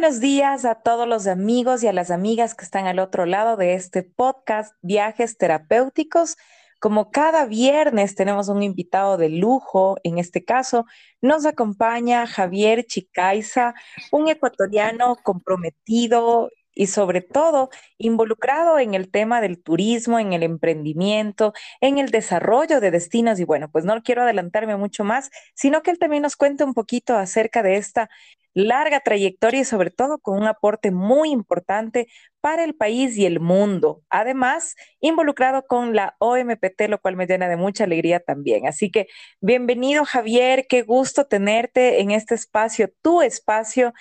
buenos días a todos los amigos y a las amigas que están al otro lado de este podcast Viajes Terapéuticos. Como cada viernes tenemos un invitado de lujo, en este caso nos acompaña Javier Chicaiza, un ecuatoriano comprometido y sobre todo involucrado en el tema del turismo, en el emprendimiento, en el desarrollo de destinos. Y bueno, pues no quiero adelantarme mucho más, sino que él también nos cuente un poquito acerca de esta larga trayectoria y sobre todo con un aporte muy importante para el país y el mundo. Además, involucrado con la OMPT, lo cual me llena de mucha alegría también. Así que bienvenido Javier, qué gusto tenerte en este espacio, tu espacio.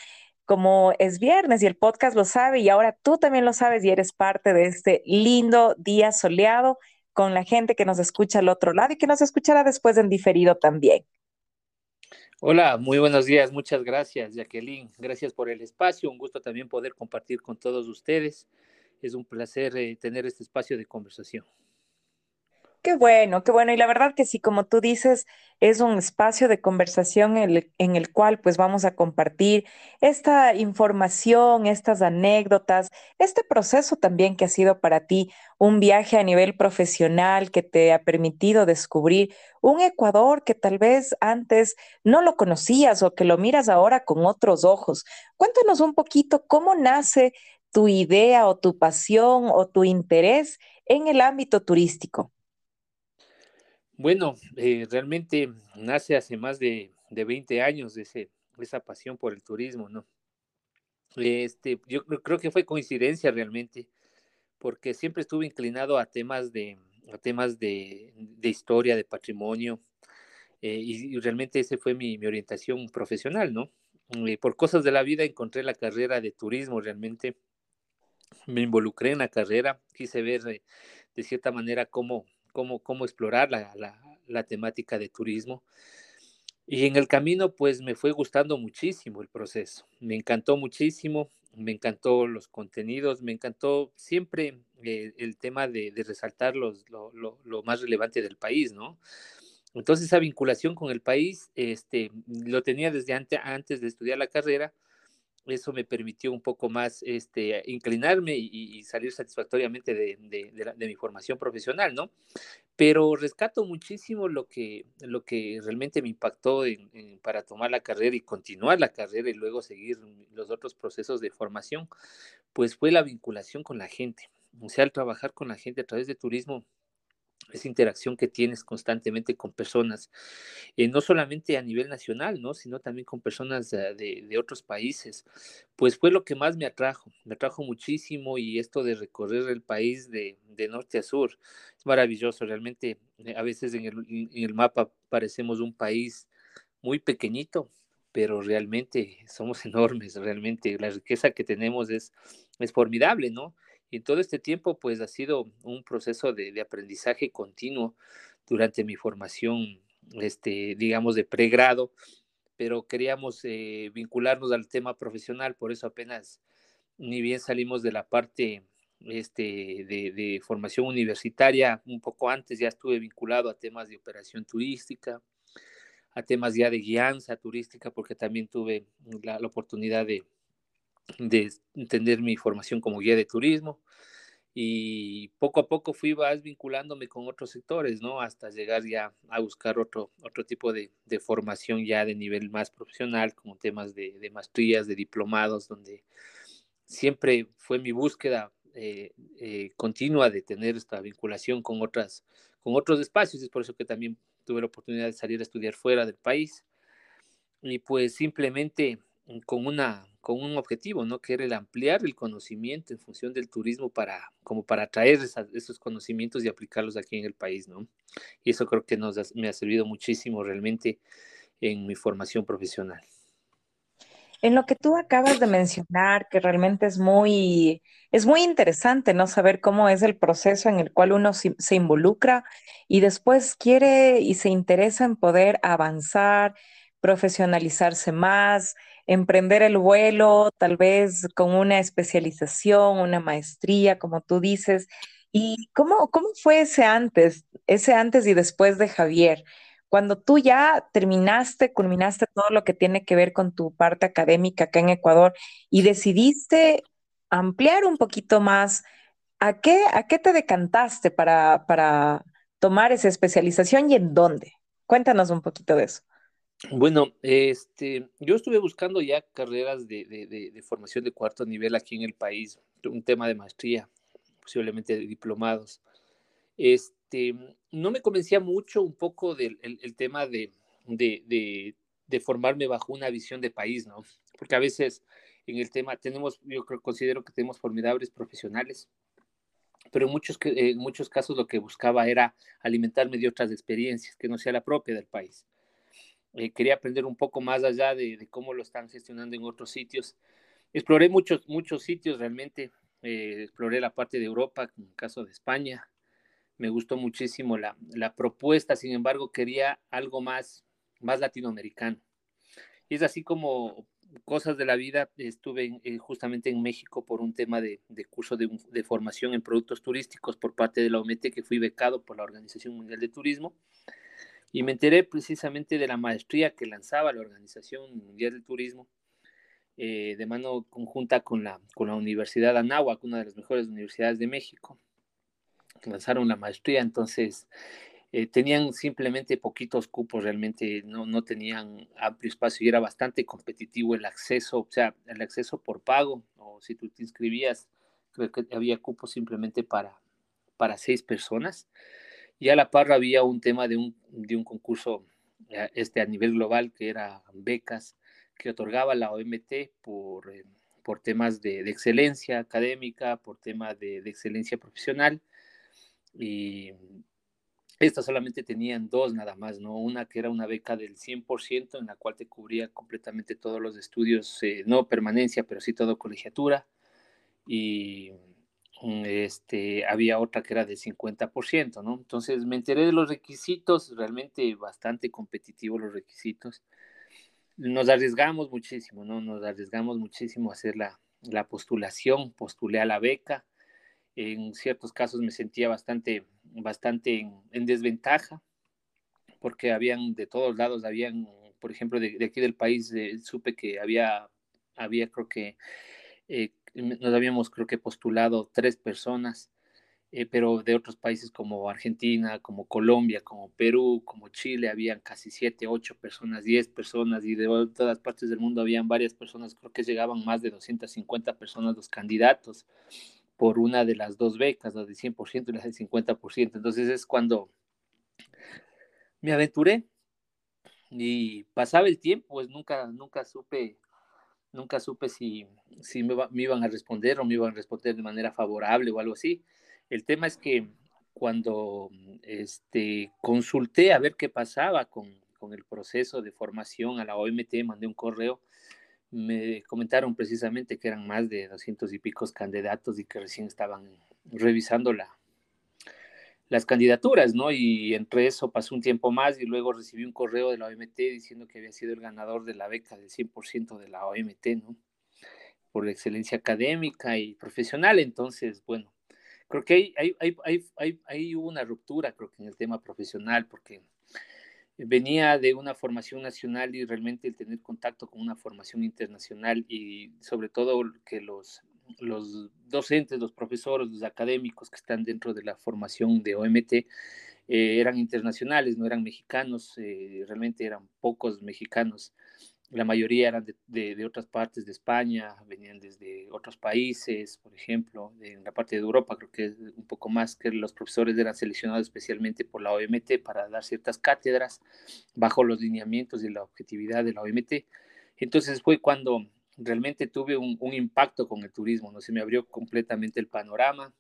Como es viernes y el podcast lo sabe y ahora tú también lo sabes y eres parte de este lindo día soleado con la gente que nos escucha al otro lado y que nos escuchará después en diferido también. Hola, muy buenos días, muchas gracias Jacqueline, gracias por el espacio, un gusto también poder compartir con todos ustedes, es un placer eh, tener este espacio de conversación. Qué bueno, qué bueno. Y la verdad que sí, como tú dices, es un espacio de conversación en el, en el, cual pues vamos a compartir esta información, estas anécdotas, este proceso también que ha sido para ti un viaje a nivel profesional que te ha permitido descubrir un Ecuador que tal vez antes no lo conocías o que lo miras ahora con otros ojos. Cuéntanos un poquito cómo nace tu idea o tu pasión o tu interés en el ámbito turístico. Bueno, eh, realmente nace hace más de, de 20 años ese, esa pasión por el turismo, ¿no? Este, yo creo que fue coincidencia realmente, porque siempre estuve inclinado a temas de, a temas de, de historia, de patrimonio, eh, y, realmente ese fue mi, mi orientación profesional, ¿no? Eh, por cosas de la vida encontré la carrera de turismo realmente, me involucré en la carrera, quise ver de cierta manera cómo, cómo, cómo explorar la, la, temática de turismo. Y en el camino, pues me fue gustando muchísimo el proceso. Me encantó muchísimo, me encantó los contenidos, me encantó siempre eh, el tema de, resaltar los, lo, lo, más relevante del país, ¿no? Entonces esa vinculación con el país, este, lo tenía desde antes, antes de estudiar la carrera, eso me permitió un poco más este, inclinarme y, y salir satisfactoriamente de, de, de, la, de, mi formación profesional, ¿no? Pero rescato muchísimo lo que, lo que realmente me impactó en, en, para tomar la carrera y continuar la carrera y luego seguir los otros procesos de formación, pues fue la vinculación con la gente. O sea, al trabajar con la gente a través de turismo, esa interacción que tienes constantemente con personas, eh, no solamente a nivel nacional, ¿no? sino también con personas de, otros países, pues fue lo que más me atrajo, me atrajo muchísimo y esto de recorrer el país de, norte a sur es maravilloso, realmente eh, a veces en el mapa parecemos un país muy pequeñito, pero realmente somos enormes, realmente la riqueza que tenemos es, es formidable, ¿no? Y todo este tiempo, pues ha sido un proceso de, de aprendizaje continuo durante mi formación, este, digamos, de pregrado, pero queríamos eh, vincularnos al tema profesional, por eso apenas ni bien salimos de la parte este, de, formación universitaria, un poco antes ya estuve vinculado a temas de operación turística, a temas ya de guianza turística, porque también tuve la oportunidad de, de entender mi formación como guía de turismo y poco a poco fui vas vinculándome con otros sectores, ¿no? Hasta llegar ya a buscar otro, otro tipo de, de formación ya de nivel más profesional, como temas de, de, maestrías, de diplomados, donde siempre fue mi búsqueda eh, eh, continua de tener esta vinculación con, otras, con otros espacios, es por eso que también tuve la oportunidad de salir a estudiar fuera del país y pues simplemente con una con un objetivo, ¿no? Que era el ampliar el conocimiento en función del turismo para, como para traer esa, esos conocimientos y aplicarlos aquí en el país, ¿no? Y eso creo que nos me ha servido muchísimo realmente en mi formación profesional. En lo que tú acabas de mencionar, que realmente es muy, es muy interesante, ¿no? Saber cómo es el proceso en el cual uno se involucra y después quiere y se interesa en poder avanzar, profesionalizarse más, emprender el vuelo, tal vez con una especialización, una maestría, como tú dices. ¿Y cómo, cómo fue ese antes, ese antes y después de Javier? Cuando tú ya terminaste, culminaste todo lo que tiene que ver con tu parte académica acá en Ecuador y decidiste ampliar un poquito más, ¿a qué, a qué te decantaste para, para tomar esa especialización y en dónde? Cuéntanos un poquito de eso. Bueno, este, yo estuve buscando ya carreras de, de, formación de cuarto nivel aquí en el país, un tema de maestría, posiblemente de diplomados. Este, no me convencía mucho un poco del el, tema de, formarme bajo una visión de país, ¿no? Porque a veces en el tema tenemos, yo considero que tenemos formidables profesionales, pero en muchos, en muchos casos lo que buscaba era alimentarme de otras experiencias que no sea la propia del país. Eh, quería aprender un poco más allá de, cómo lo están gestionando en otros sitios. Exploré muchos, muchos sitios realmente, eh, exploré la parte de Europa, en el caso de España, me gustó muchísimo la, la, propuesta, sin embargo quería algo más, más latinoamericano. Y es así como cosas de la vida, estuve eh, justamente en México por un tema de, de curso de, de, formación en productos turísticos por parte de la OMT, que fui becado por la Organización Mundial de Turismo, y me enteré precisamente de la maestría que lanzaba la Organización Mundial de Turismo, eh, de mano conjunta con la, con la Universidad Anáhuac, una de las mejores universidades de México, lanzaron la maestría, entonces eh, tenían simplemente poquitos cupos, realmente no, no tenían amplio espacio y era bastante competitivo el acceso, o sea, el acceso por pago, o si tú te inscribías, creo que había cupos simplemente para, para seis personas. Y a la par había un tema de un, de un concurso eh, este, a nivel global que era becas que otorgaba la OMT por, eh, por temas de, de, excelencia académica, por temas de, de excelencia profesional. Y estas solamente tenían dos nada más, ¿no? Una que era una beca del 100% en la cual te cubría completamente todos los estudios, eh, no permanencia, pero sí todo colegiatura. Y este, había otra que era del 50%, ¿no? Entonces me enteré de los requisitos, realmente bastante competitivos los requisitos. Nos arriesgamos muchísimo, ¿no? Nos arriesgamos muchísimo a hacer la, la postulación, postulé a la beca en ciertos casos me sentía bastante, bastante en, desventaja, porque habían de todos lados, habían, por ejemplo, de, aquí del país, eh, supe que había, había creo que, eh, nos habíamos creo que postulado tres personas, eh, pero de otros países como Argentina, como Colombia, como Perú, como Chile, habían casi siete, ocho personas, diez personas, y de todas partes del mundo habían varias personas, creo que llegaban más de 250 personas los candidatos por una de las dos becas, la del 100% y la del 50%. Entonces es cuando me aventuré y pasaba el tiempo, pues nunca, nunca supe, nunca supe si, si me, iban a responder o me iban a responder de manera favorable o algo así. El tema es que cuando este, consulté a ver qué pasaba con, con el proceso de formación a la OMT, mandé un correo me comentaron precisamente que eran más de doscientos y picos candidatos y que recién estaban revisando la, las candidaturas, ¿no? Y entre eso pasó un tiempo más y luego recibí un correo de la OMT diciendo que había sido el ganador de la beca del 100% de la OMT, ¿no? Por la excelencia académica y profesional. Entonces, bueno, creo que hay, hay, hay, hay, hubo una ruptura, creo que en el tema profesional, porque venía de una formación nacional y realmente el tener contacto con una formación internacional y sobre todo que los, los docentes, los profesores, los académicos que están dentro de la formación de OMT eh, eran internacionales, no eran mexicanos, eh, realmente eran pocos mexicanos la mayoría eran de, otras partes de España, venían desde otros países, por ejemplo, en la parte de Europa, creo que es un poco más que los profesores eran seleccionados especialmente por la OMT para dar ciertas cátedras bajo los lineamientos y la objetividad de la OMT. Entonces fue cuando realmente tuve un, impacto con el turismo, ¿no? Se me abrió completamente el panorama,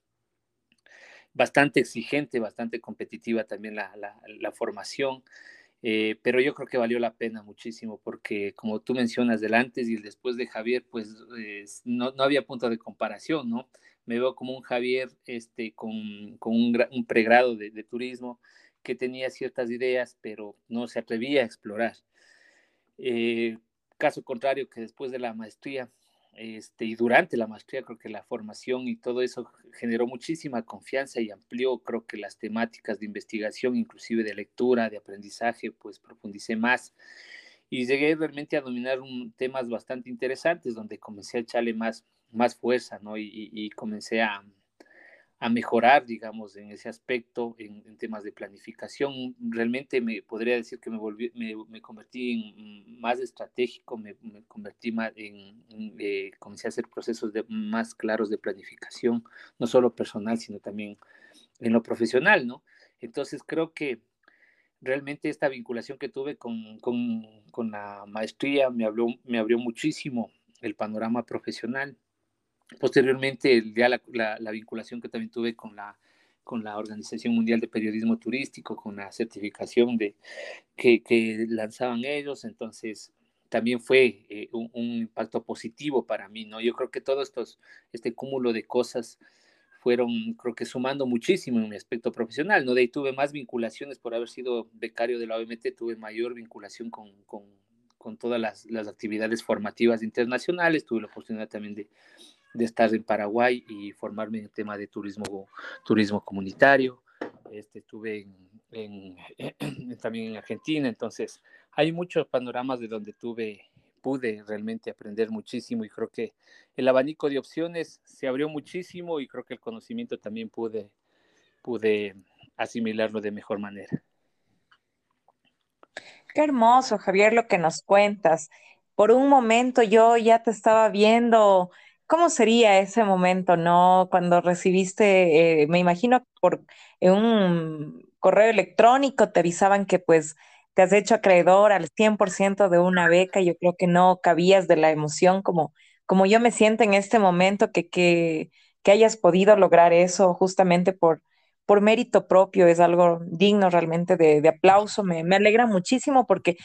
bastante exigente, bastante competitiva también la, la formación. Eh, pero yo creo que valió la pena muchísimo porque como tú mencionas del antes y el después de Javier, pues no, no, había punto de comparación, ¿no? Me veo como un Javier este, con, con un, pregrado de, de, turismo que tenía ciertas ideas, pero no se atrevía a explorar. Eh, caso contrario, que después de la maestría este, y durante la maestría creo que la formación y todo eso generó muchísima confianza y amplió creo que las temáticas de investigación, inclusive de lectura, de aprendizaje, pues profundicé más y llegué realmente a dominar un, temas bastante interesantes donde comencé a echarle más, más fuerza, ¿no? y comencé a, a mejorar, digamos, en ese aspecto, en, temas de planificación. Realmente me podría decir que me, volví, me, convertí en más estratégico, me, convertí más en, eh, comencé a hacer procesos de, más claros de planificación, no solo personal, sino también en lo profesional, ¿no? Entonces creo que realmente esta vinculación que tuve con, con, con la maestría me, habló, me abrió muchísimo el panorama profesional Posteriormente, ya la, vinculación que también tuve con la, con la Organización Mundial de Periodismo Turístico, con la certificación de, que, que lanzaban ellos, entonces también fue eh, un, impacto positivo para mí, ¿no? Yo creo que todo estos, este cúmulo de cosas fueron, creo que sumando muchísimo en mi aspecto profesional, ¿no? De ahí tuve más vinculaciones por haber sido becario de la OMT, tuve mayor vinculación con, con, con todas las, las, actividades formativas internacionales, tuve la oportunidad también de, de estar en Paraguay y formarme en el tema de turismo, turismo comunitario. Este, estuve en, también en Argentina, entonces hay muchos panoramas de donde tuve, pude realmente aprender muchísimo y creo que el abanico de opciones se abrió muchísimo y creo que el conocimiento también pude, pude asimilarlo de mejor manera. Qué hermoso, Javier, lo que nos cuentas. Por un momento yo ya te estaba viendo ¿Cómo sería ese momento, no? Cuando recibiste, eh, me imagino por un correo electrónico te avisaban que pues te has hecho acreedor al 100% de una beca, yo creo que no cabías de la emoción como, como yo me siento en este momento, que, que, que hayas podido lograr eso justamente por, por mérito propio, es algo digno realmente de, aplauso, me, alegra muchísimo porque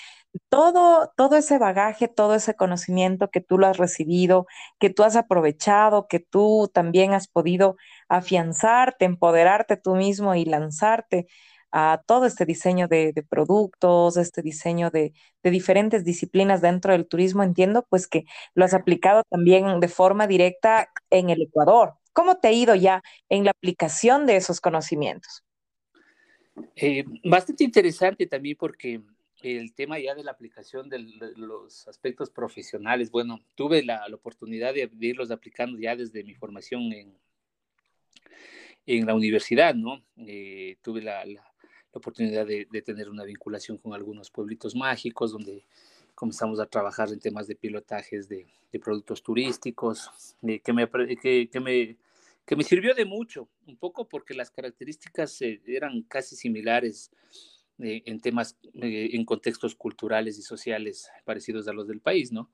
todo, todo ese bagaje, todo ese conocimiento que tú lo has recibido, que tú has aprovechado, que tú también has podido afianzarte, empoderarte tú mismo y lanzarte a todo este diseño de, productos, este diseño de, diferentes disciplinas dentro del turismo, entiendo pues que lo has aplicado también de forma directa en el Ecuador. ¿Cómo te ha ido ya en la aplicación de esos conocimientos? Eh, bastante interesante también porque el tema ya de la aplicación de, los aspectos profesionales, bueno, tuve la, oportunidad de, irlos aplicando ya desde mi formación en, en la universidad, ¿no? Eh, tuve la, oportunidad de, tener una vinculación con algunos pueblitos mágicos donde comenzamos a trabajar en temas de pilotajes de, productos turísticos, eh, que, me, que, me, que me sirvió de mucho, un poco porque las características eh, eran casi similares eh, en temas, en contextos culturales y sociales parecidos a los del país, ¿no?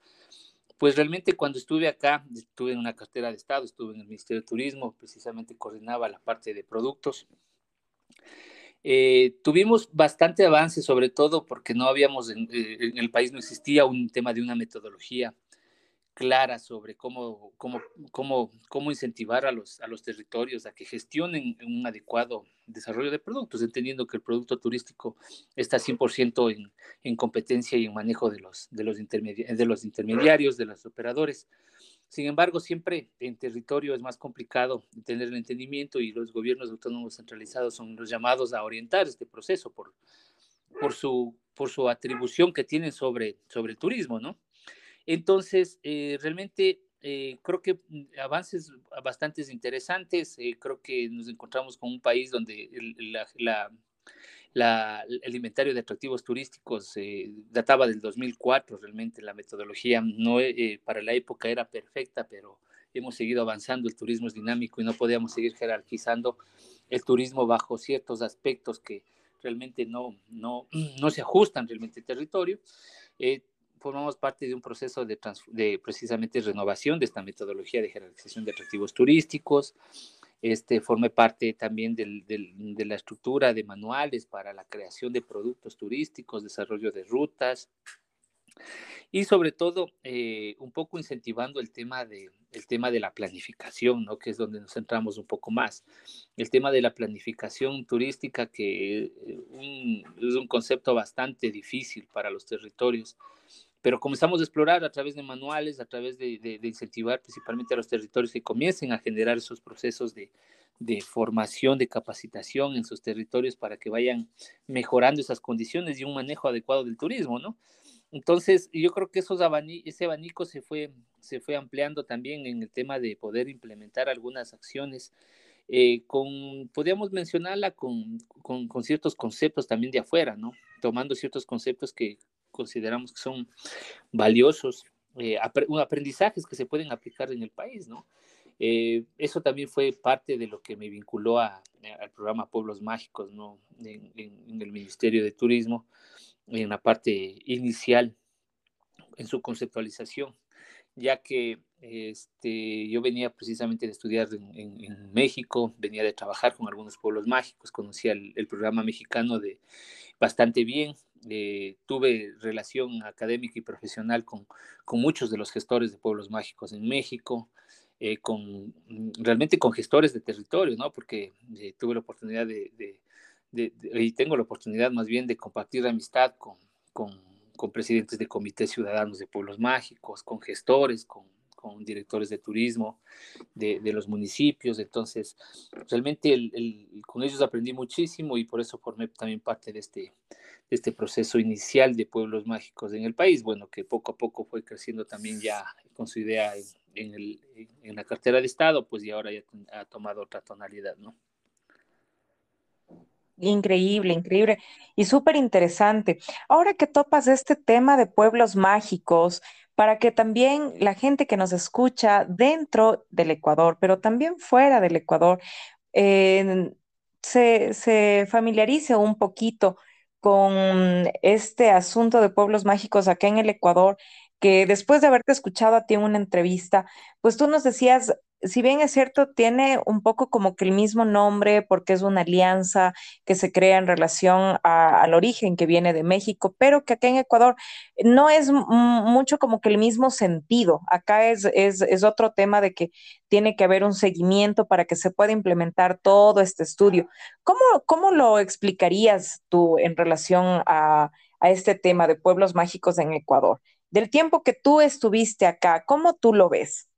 Pues realmente cuando estuve acá, estuve en una cartera de Estado, estuve en el Ministerio de Turismo, precisamente coordinaba la parte de productos eh, tuvimos bastante avance, sobre todo porque no habíamos, eh, en, el país no existía un tema de una metodología clara sobre cómo, cómo, cómo, cómo incentivar a los, a los territorios a que gestionen un adecuado desarrollo de productos, entendiendo que el producto turístico está 100% en, en competencia y en manejo de los, de, los de los intermediarios, de los operadores. Sin embargo, siempre en territorio es más complicado tener el entendimiento y los gobiernos autónomos centralizados son los llamados a orientar este proceso por, por, su, por su atribución que tienen sobre, sobre el turismo, ¿no? Entonces, eh, realmente eh, creo que mm, avances bastante interesantes. Eh, creo que nos encontramos con un país donde la, la, el inventario de atractivos turísticos eh, databa del 2004, realmente la metodología no, eh, para la época era perfecta, pero hemos seguido avanzando, el turismo es dinámico y no podíamos seguir jerarquizando el turismo bajo ciertos aspectos que realmente no, no, no se ajustan realmente al territorio. Eh, formamos parte de un proceso de, de precisamente renovación de esta metodología de jerarquización de atractivos turísticos este, forme parte también del, de la estructura de manuales para la creación de productos turísticos, desarrollo de rutas y sobre todo eh, un poco incentivando el tema, de, el tema de la planificación, ¿no? que es donde nos centramos un poco más. El tema de la planificación turística, que eh, es un concepto bastante difícil para los territorios pero comenzamos a explorar a través de manuales, a través de, de, incentivar principalmente a los territorios que comiencen a generar esos procesos de, de, formación, de capacitación en sus territorios para que vayan mejorando esas condiciones y un manejo adecuado del turismo, ¿no? Entonces, yo creo que esos ese abanico se fue, se fue ampliando también en el tema de poder implementar algunas acciones eh, con, podríamos mencionarla con, con, con, ciertos conceptos también de afuera, ¿no? Tomando ciertos conceptos que consideramos que son valiosos, eh, aprendizajes que se pueden aplicar en el país, ¿no? Eh, eso también fue parte de lo que me vinculó a, al programa Pueblos Mágicos, ¿no? En, en, el Ministerio de Turismo, en la parte inicial, en su conceptualización, ya que este, yo venía precisamente de estudiar en, en, México, venía de trabajar con algunos pueblos mágicos, conocía el, el programa mexicano de bastante bien, eh, tuve relación académica y profesional con, con, muchos de los gestores de pueblos mágicos en México, eh, con, mm, realmente con gestores de territorio, ¿no? Porque eh, tuve la oportunidad de, de, de, y tengo la oportunidad más bien de compartir amistad con, con, con presidentes de comités ciudadanos de pueblos mágicos, con gestores, con con directores de turismo de, de los municipios. Entonces, realmente el, el, con ellos aprendí muchísimo y por eso formé también parte de este, de este proceso inicial de pueblos mágicos en el país. Bueno, que poco a poco fue creciendo también ya con su idea en, en, el, en la cartera de Estado, pues y ahora ya ha tomado otra tonalidad, ¿no? Increíble, increíble y súper interesante. Ahora que topas este tema de pueblos mágicos, para que también la gente que nos escucha dentro del Ecuador, pero también fuera del Ecuador, eh, se, se familiarice un poquito con este asunto de pueblos mágicos acá en el Ecuador, que después de haberte escuchado a ti en una entrevista, pues tú nos decías si bien es cierto, tiene un poco como que el mismo nombre porque es una alianza que se crea en relación al origen que viene de México, pero que acá en Ecuador no es mucho como que el mismo sentido. Acá es, es, es otro tema de que tiene que haber un seguimiento para que se pueda implementar todo este estudio. ¿Cómo, cómo lo explicarías tú en relación a, a este tema de pueblos mágicos en Ecuador? Del tiempo que tú estuviste acá, ¿cómo tú lo ves?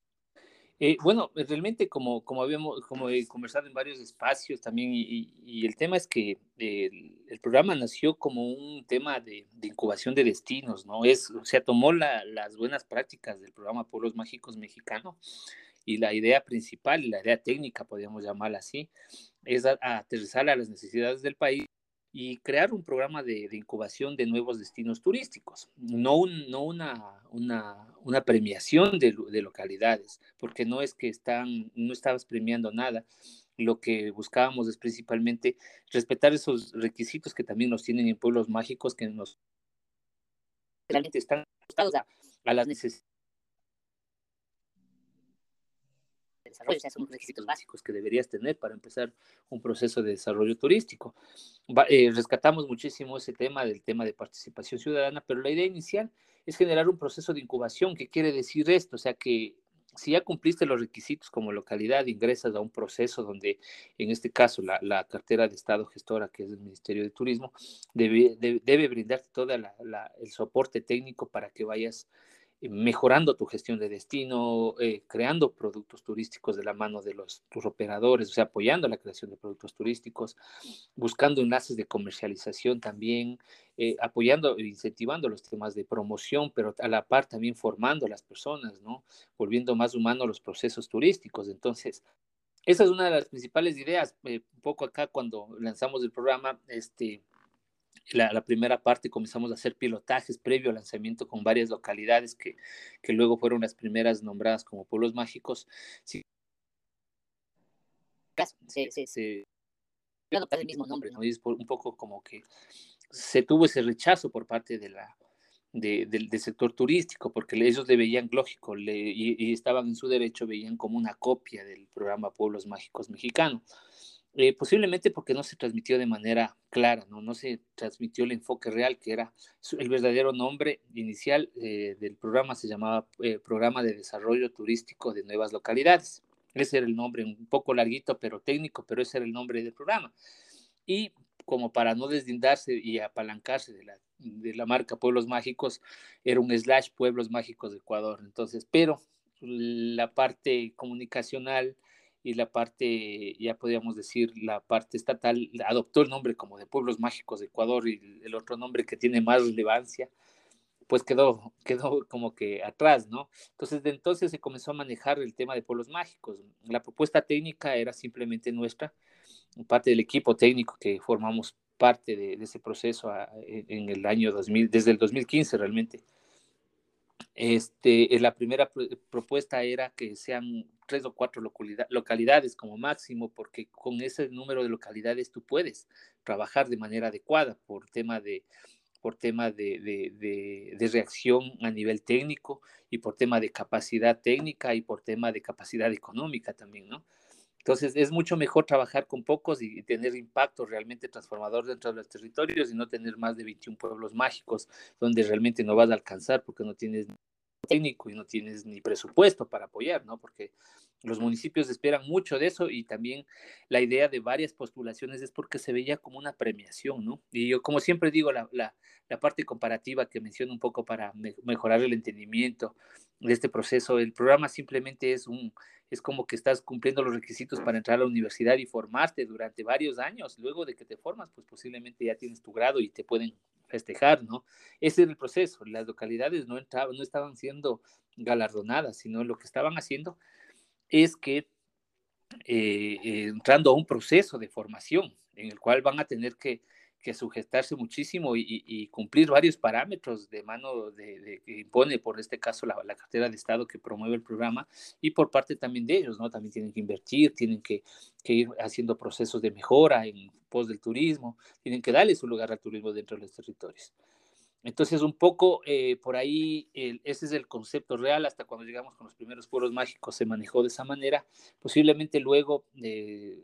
Eh, bueno, realmente como, como habíamos como he conversado en varios espacios también, y, el tema es que el, el, programa nació como un tema de, incubación de destinos, ¿no? Es, o tomó la, las buenas prácticas del programa Pueblos Mágicos Mexicano y la idea principal, la idea técnica, podríamos llamarla así, es aterrizar a las necesidades del país y crear un programa de, incubación de nuevos destinos turísticos, no, un, no una, una, premiación de, de, localidades, porque no es que están, no estabas premiando nada, lo que buscábamos es principalmente respetar esos requisitos que también nos tienen en pueblos mágicos que nos realmente están ajustados a, a las necesidades desarrollo, o sea, son requisitos básicos que deberías tener para empezar un proceso de desarrollo turístico. Va, eh, rescatamos muchísimo ese tema del tema de participación ciudadana, pero la idea inicial es generar un proceso de incubación. ¿Qué quiere decir esto? O sea, que si ya cumpliste los requisitos como localidad, ingresas a un proceso donde, en este caso, la, la cartera de Estado gestora, que es el Ministerio de Turismo, debe, debe, debe brindarte todo el soporte técnico para que vayas mejorando tu gestión de destino, eh, creando productos turísticos de la mano de los tus operadores, o sea, apoyando la creación de productos turísticos, buscando enlaces de comercialización también, eh, apoyando e incentivando los temas de promoción, pero a la par también formando a las personas, ¿no? Volviendo más humanos los procesos turísticos. Entonces, esa es una de las principales ideas. Eh, un poco acá cuando lanzamos el programa, este, la, la, primera parte comenzamos a hacer pilotajes previo al lanzamiento con varias localidades que, que luego fueron las primeras nombradas como pueblos mágicos. Sí. Se, se, se, el mismo nombre, ¿no? Es un poco como que se tuvo ese rechazo por parte de la, de, del, del, sector turístico, porque ellos le veían lógico le, y, y, estaban en su derecho, veían como una copia del programa Pueblos Mágicos Mexicano. Eh, posiblemente porque no se transmitió de manera clara, ¿no? no se transmitió el enfoque real, que era el verdadero nombre inicial eh, del programa, se llamaba eh, Programa de Desarrollo Turístico de Nuevas Localidades. Ese era el nombre, un poco larguito, pero técnico, pero ese era el nombre del programa. Y como para no deslindarse y apalancarse de la, de la marca Pueblos Mágicos, era un slash Pueblos Mágicos de Ecuador. Entonces, pero la parte comunicacional y la parte, ya podríamos decir, la parte estatal adoptó el nombre como de Pueblos Mágicos de Ecuador y el otro nombre que tiene más relevancia, pues quedó, quedó como que atrás, ¿no? Entonces, de entonces se comenzó a manejar el tema de pueblos mágicos. La propuesta técnica era simplemente nuestra, parte del equipo técnico que formamos parte de, ese proceso en el año 2000, desde el 2015 realmente. Este, la primera propuesta era que sean tres o cuatro localidades como máximo, porque con ese número de localidades tú puedes trabajar de manera adecuada por tema de, por tema de, de, de, reacción a nivel técnico y por tema de capacidad técnica y por tema de capacidad económica también, ¿no? Entonces es mucho mejor trabajar con pocos y tener impacto realmente transformador dentro de los territorios y no tener más de 21 pueblos mágicos donde realmente no vas a alcanzar porque no tienes técnico y no tienes ni presupuesto para apoyar, ¿no? Porque los municipios esperan mucho de eso y también la idea de varias postulaciones es porque se veía como una premiación, ¿no? Y yo, como siempre digo, la, la, la parte comparativa que menciono un poco para mejorar el entendimiento de este proceso, el programa simplemente es un, es como que estás cumpliendo los requisitos para entrar a la universidad y formarte durante varios años. Luego de que te formas, pues posiblemente ya tienes tu grado y te pueden festejar, ¿no? Ese es el proceso. Las localidades no, entraban, no estaban siendo galardonadas, sino lo que estaban haciendo es que eh, eh, entrando a un proceso de formación en el cual van a tener que que sujetarse muchísimo y, cumplir varios parámetros de mano de, que impone, por este caso, la, cartera de Estado que promueve el programa y por parte también de ellos, ¿no? También tienen que invertir, tienen que, ir haciendo procesos de mejora en pos del turismo, tienen que darle su lugar al turismo dentro de los territorios. Entonces, un poco eh, por ahí, ese es el concepto real. Hasta cuando llegamos con los primeros pueblos mágicos se manejó de esa manera. Posiblemente luego, eh,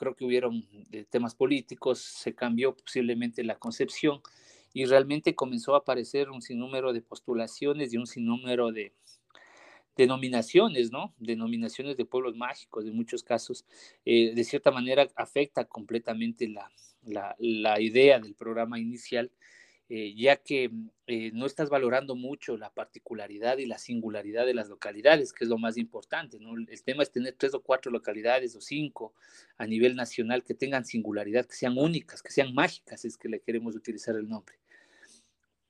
creo que hubieron eh, temas políticos, se cambió posiblemente la concepción y realmente comenzó a aparecer un sinnúmero de postulaciones y un sinnúmero de denominaciones, ¿no? Denominaciones de pueblos mágicos, en muchos casos, eh, de cierta manera afecta completamente la, la, la idea del programa inicial eh, ya que mm, eh, no estás valorando mucho la particularidad y la singularidad de las localidades, que es lo más importante. ¿no? El tema es tener tres o cuatro localidades o cinco a nivel nacional que tengan singularidad, que sean únicas, que sean mágicas, es que le queremos utilizar el nombre.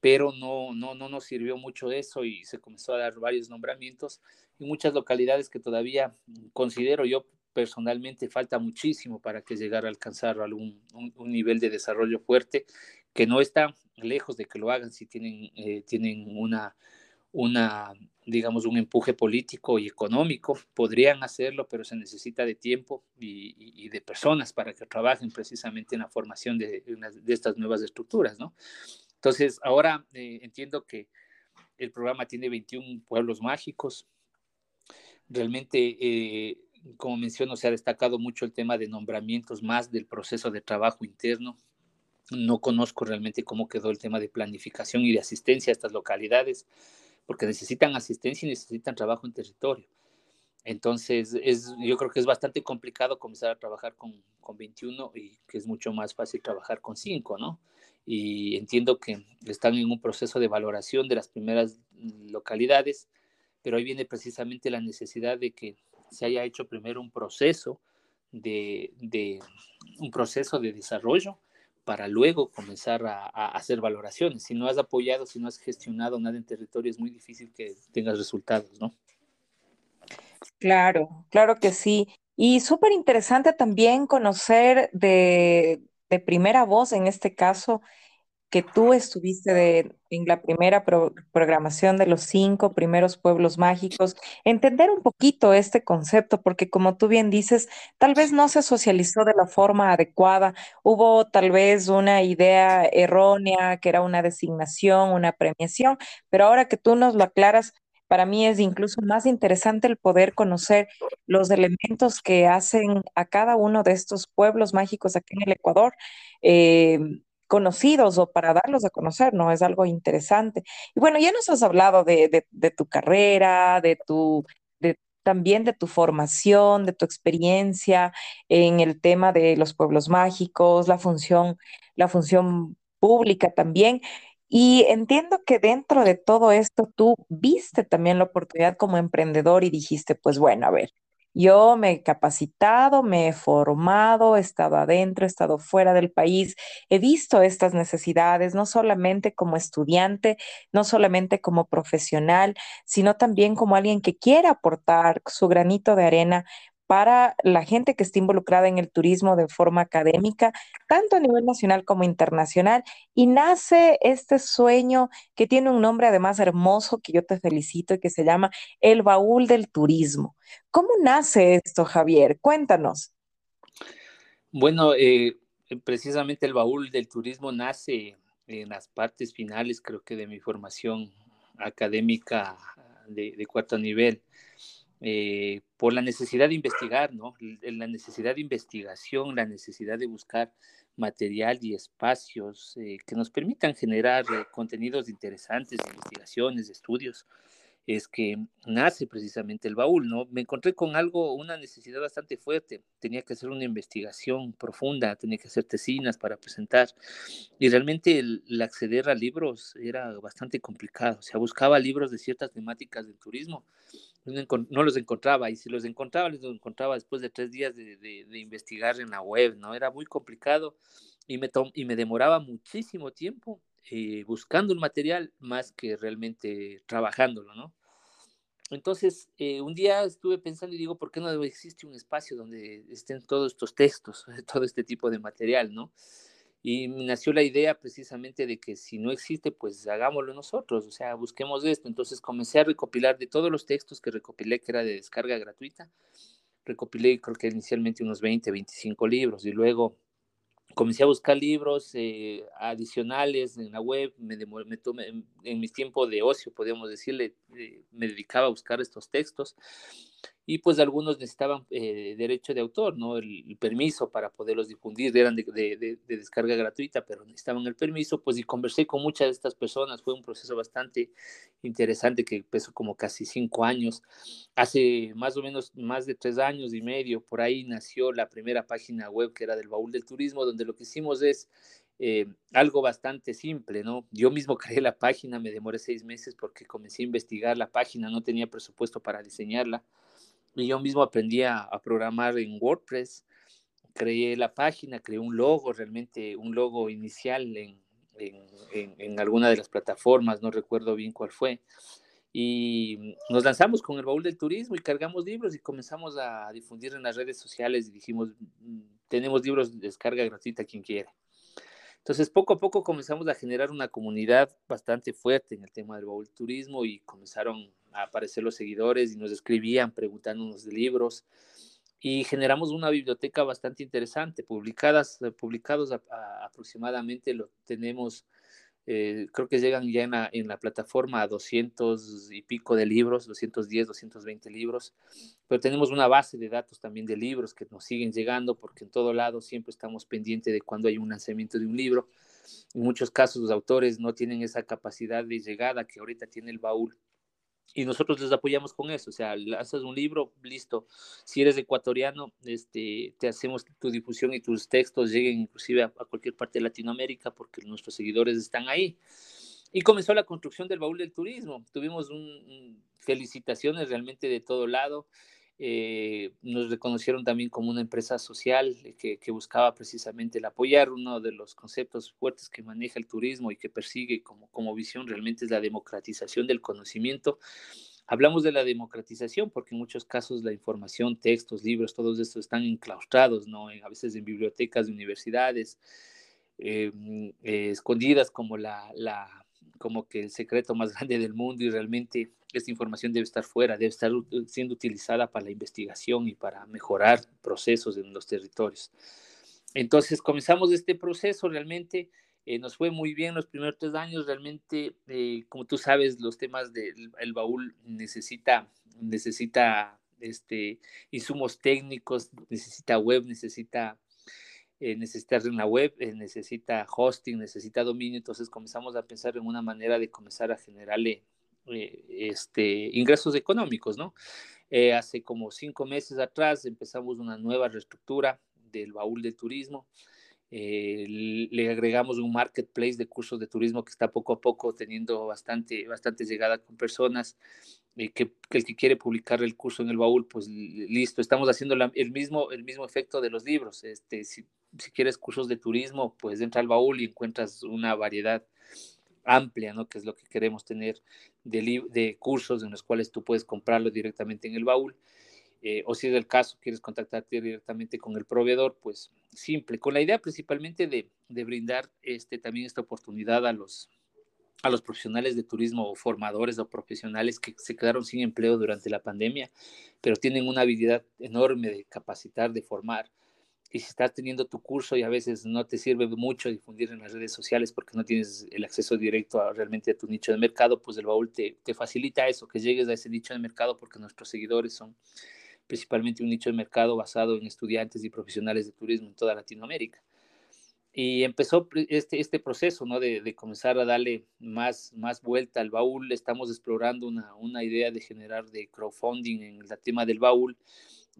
Pero no, no, no nos sirvió mucho eso y se comenzó a dar varios nombramientos y muchas localidades que todavía mm, considero yo personalmente falta muchísimo para que llegara a alcanzar algún, un nivel de desarrollo fuerte que no está lejos de que lo hagan si tienen, eh, tienen una, una, digamos, un empuje político y económico. Podrían hacerlo, pero se necesita de tiempo y, de personas para que trabajen precisamente en la formación de, de estas nuevas estructuras, ¿no? Entonces, ahora eh, entiendo que el programa tiene 21 pueblos mágicos. Realmente, eh, como menciono, se ha destacado mucho el tema de nombramientos más del proceso de trabajo interno no conozco realmente cómo quedó el tema de planificación y de asistencia a estas localidades, porque necesitan asistencia y necesitan trabajo en territorio. Entonces, es, yo creo que es bastante complicado comenzar a trabajar con, con 21 y que es mucho más fácil trabajar con 5, ¿no? Y entiendo que están en un proceso de valoración de las primeras localidades, pero ahí viene precisamente la necesidad de que se haya hecho primero un proceso de, de un proceso de desarrollo para luego comenzar a, hacer valoraciones. Si no has apoyado, si no has gestionado nada en territorio, es muy difícil que tengas resultados, ¿no? Claro, claro que sí. Y súper interesante también conocer de, primera voz, en este caso, que tú estuviste en la primera programación de los cinco primeros pueblos mágicos, entender un poquito este concepto, porque como tú bien dices, tal vez no se socializó de la forma adecuada, hubo tal vez una idea errónea, que era una designación, una premiación, pero ahora que tú nos lo aclaras, para mí es incluso más interesante el poder conocer los elementos que hacen a cada uno de estos pueblos mágicos aquí en el Ecuador. Eh, conocidos o para darlos a conocer, ¿no? Es algo interesante. Y bueno, ya nos has hablado de, tu carrera, de tu, también de tu formación, de tu experiencia en el tema de los pueblos mágicos, la función, la función pública también. Y entiendo que dentro de todo esto tú viste también la oportunidad como emprendedor y dijiste, pues bueno, a ver, yo me he capacitado, me he formado, he estado adentro, he estado fuera del país, he visto estas necesidades, no solamente como estudiante, no solamente como profesional, sino también como alguien que quiere aportar su granito de arena para la gente que está involucrada en el turismo de forma académica, tanto a nivel nacional como internacional, y nace este sueño que tiene un nombre además hermoso, que yo te felicito, y que se llama El Baúl del Turismo. ¿Cómo nace esto, Javier? Cuéntanos. Bueno, eh, precisamente el Baúl del Turismo nace en las partes finales, creo que, de mi formación académica de, de cuarto nivel. Eh, por la necesidad de investigar, ¿no? La necesidad de investigación, la necesidad de buscar material y espacios eh, que nos permitan generar eh, contenidos interesantes, investigaciones, estudios, es que nace precisamente el baúl, ¿no? Me encontré con algo, una necesidad bastante fuerte. Tenía que hacer una investigación profunda, tenía que hacer tesinas para presentar. Y realmente el acceder a libros era bastante complicado. O sea, buscaba libros de ciertas temáticas del turismo no los encontraba y si los encontraba, los encontraba después de tres días de, investigar en la web, ¿no? Era muy complicado y me, y me demoraba muchísimo tiempo eh, buscando el material más que realmente trabajándolo, ¿no? Entonces, eh, un día estuve pensando y digo, ¿por qué no existe un espacio donde estén todos estos textos, todo este tipo de material, ¿no? Y nació la idea precisamente de que si no existe, pues hagámoslo nosotros, o sea, busquemos esto. Entonces comencé a recopilar de todos los textos que recopilé, que era de descarga gratuita, recopilé creo que inicialmente unos 20, 25 libros y luego comencé a buscar libros eh, adicionales en la web, me, me en, en, mi tiempo de ocio, podríamos decirle, eh, me dedicaba a buscar estos textos y pues algunos necesitaban eh, derecho de autor, ¿no? El, permiso para poderlos difundir, eran de, de, descarga gratuita, pero necesitaban el permiso, pues y conversé con muchas de estas personas, fue un proceso bastante interesante que empezó como casi cinco años, hace más o menos más de tres años y medio, por ahí nació la primera página web que era del Baúl del Turismo, donde lo que hicimos es eh, algo bastante simple, ¿no? Yo mismo creé la página, me demoré seis meses porque comencé a investigar la página, no tenía presupuesto para diseñarla y yo mismo aprendí a, programar en WordPress, creé la página, creé un logo, realmente un logo inicial en, en, en, alguna de las plataformas, no recuerdo bien cuál fue. Y nos lanzamos con el baúl del turismo y cargamos libros y comenzamos a difundir en las redes sociales y dijimos, mm, tenemos libros de descarga gratuita quien quiera. Entonces, poco a poco comenzamos a generar una comunidad bastante fuerte en el tema del baúl turismo y comenzaron a aparecer los seguidores y nos escribían preguntándonos de libros. Y generamos una biblioteca bastante interesante, publicadas, eh, publicados aproximadamente lo tenemos, eh, creo que llegan ya en la, en la, plataforma a 200 y pico de libros, 210, 220 libros, pero tenemos una base de datos también de libros que nos siguen llegando porque en todo lado siempre estamos pendientes de cuando hay un lanzamiento de un libro. En muchos casos los autores no tienen esa capacidad de llegada que ahorita tiene el baúl y nosotros les apoyamos con eso, o sea, haces un libro, listo. Si eres ecuatoriano, este, te hacemos tu difusión y tus textos lleguen inclusive a, cualquier parte de Latinoamérica porque nuestros seguidores están ahí. Y comenzó la construcción del baúl del turismo. Tuvimos un, felicitaciones realmente de todo lado. Eh, nos reconocieron también como una empresa social que, que, buscaba precisamente el apoyar uno de los conceptos fuertes que maneja el turismo y que persigue como, como visión realmente es la democratización del conocimiento. Hablamos de la democratización porque en muchos casos la información, textos, libros, todos estos están enclaustrados, ¿no? a veces en bibliotecas de universidades, eh, eh, escondidas como la, como que el secreto más grande del mundo y realmente esta información debe estar fuera, debe estar siendo utilizada para la investigación y para mejorar procesos en los territorios. Entonces comenzamos este proceso realmente. Eh, nos fue muy bien los primeros tres años, realmente, eh, como tú sabes, los temas del el baúl necesita, necesita este, insumos técnicos, necesita web, necesita eh, necesita una web, eh, necesita hosting, necesita dominio, entonces comenzamos a pensar en una manera de comenzar a generarle eh, este, ingresos económicos, ¿no? Eh, hace como cinco meses atrás empezamos una nueva reestructura del baúl del turismo. Eh, le agregamos un marketplace de cursos de turismo que está poco a poco teniendo bastante, bastante llegada con personas. que, que, el que quiere publicar el curso en el baúl, pues listo, estamos haciendo el, mismo, el mismo efecto de los libros. Este, si, si quieres cursos de turismo, pues entra al baúl y encuentras una variedad amplia, ¿no? Que es lo que queremos tener de, cursos en los cuales tú puedes comprarlo directamente en el baúl. Eh, o si es el caso, quieres contactarte directamente con el proveedor, pues simple, con la idea principalmente de, de brindar este, también esta oportunidad a los, a los profesionales de turismo o formadores o profesionales que se quedaron sin empleo durante la pandemia, pero tienen una habilidad enorme de capacitar, de formar, y si estás teniendo tu curso y a veces no te sirve mucho difundir en las redes sociales porque no tienes el acceso directo a, realmente a tu nicho de mercado, pues el baúl te, te facilita eso, que llegues a ese nicho de mercado porque nuestros seguidores son principalmente un nicho de mercado basado en estudiantes y profesionales de turismo en toda Latinoamérica. Y empezó este, este proceso ¿no? de, de comenzar a darle más, más vuelta al baúl. Estamos explorando una, una idea de generar de crowdfunding en el tema del baúl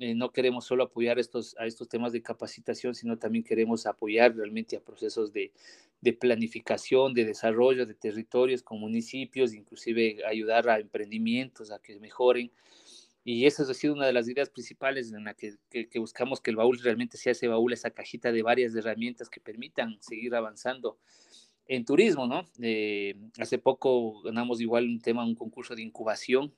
eh, no queremos solo apoyar estos, a estos temas de capacitación, sino también queremos apoyar realmente a procesos de, de planificación, de desarrollo de territorios con municipios, inclusive ayudar a emprendimientos a que mejoren. Y esa ha sido una de las ideas principales en la que, que, buscamos que el baúl realmente sea ese baúl, esa cajita de varias herramientas que permitan seguir avanzando en turismo, ¿no? Eh, hace poco ganamos igual un tema, un concurso de incubación